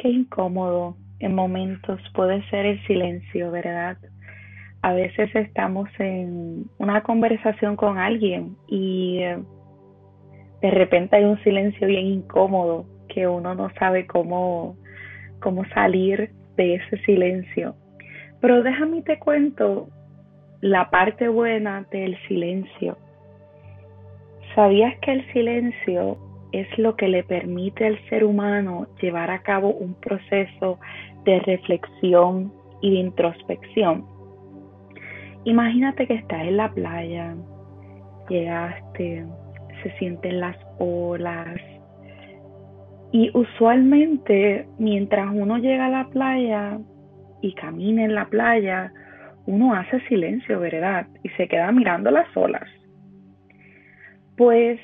Qué incómodo en momentos puede ser el silencio, ¿verdad? A veces estamos en una conversación con alguien y eh, de repente hay un silencio bien incómodo que uno no sabe cómo, cómo salir de ese silencio. Pero déjame te cuento la parte buena del silencio. ¿Sabías que el silencio es lo que le permite al ser humano llevar a cabo un proceso de reflexión y de introspección? Imagínate que estás en la playa, llegaste, se sienten las olas y usualmente mientras uno llega a la playa y camina en la playa, uno hace silencio, ¿verdad? Y se queda mirando las olas. Pues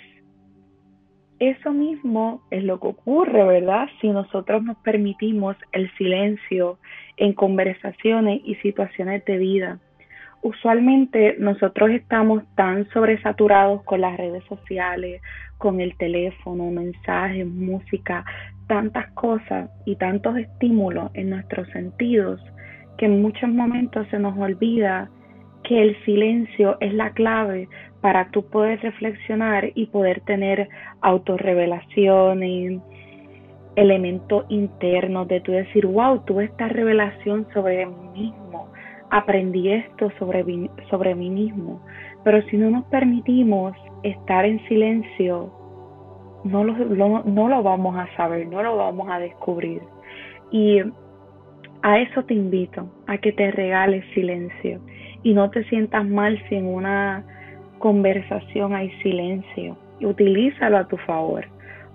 eso mismo es lo que ocurre, ¿verdad? Si nosotros nos permitimos el silencio en conversaciones y situaciones de vida. Usualmente nosotros estamos tan sobresaturados con las redes sociales, con el teléfono, mensajes, música, tantas cosas y tantos estímulos en nuestros sentidos que en muchos momentos se nos olvida que el silencio es la clave para tú poder reflexionar y poder tener autorrevelaciones, elementos internos de tú decir, wow, tuve esta revelación sobre mí mismo, aprendí esto sobre, sobre mí mismo. Pero si no nos permitimos estar en silencio, no lo, no lo vamos a saber, no lo vamos a descubrir. Y a eso te invito, a que te regales silencio y no te sientas mal si en una conversación hay silencio. Utilízalo a tu favor.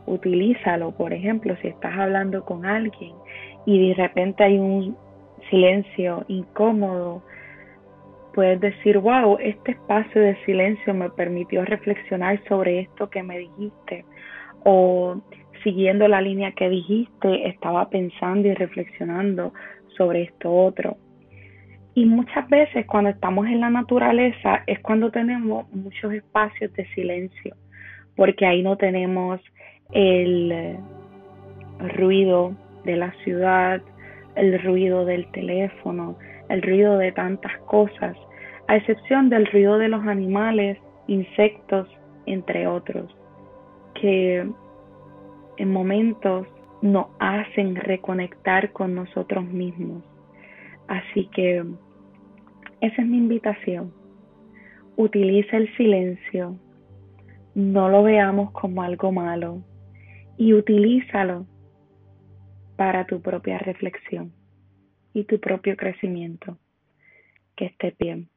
Utilízalo, por ejemplo, si estás hablando con alguien y de repente hay un silencio incómodo, puedes decir, wow, este espacio de silencio me permitió reflexionar sobre esto que me dijiste. O siguiendo la línea que dijiste, estaba pensando y reflexionando sobre esto otro. Y muchas veces cuando estamos en la naturaleza es cuando tenemos muchos espacios de silencio, porque ahí no tenemos el ruido de la ciudad, el ruido del teléfono, el ruido de tantas cosas, a excepción del ruido de los animales, insectos, entre otros, que en momentos nos hacen reconectar con nosotros mismos. Así que esa es mi invitación. Utiliza el silencio, no lo veamos como algo malo y utilízalo para tu propia reflexión y tu propio crecimiento. Que esté bien.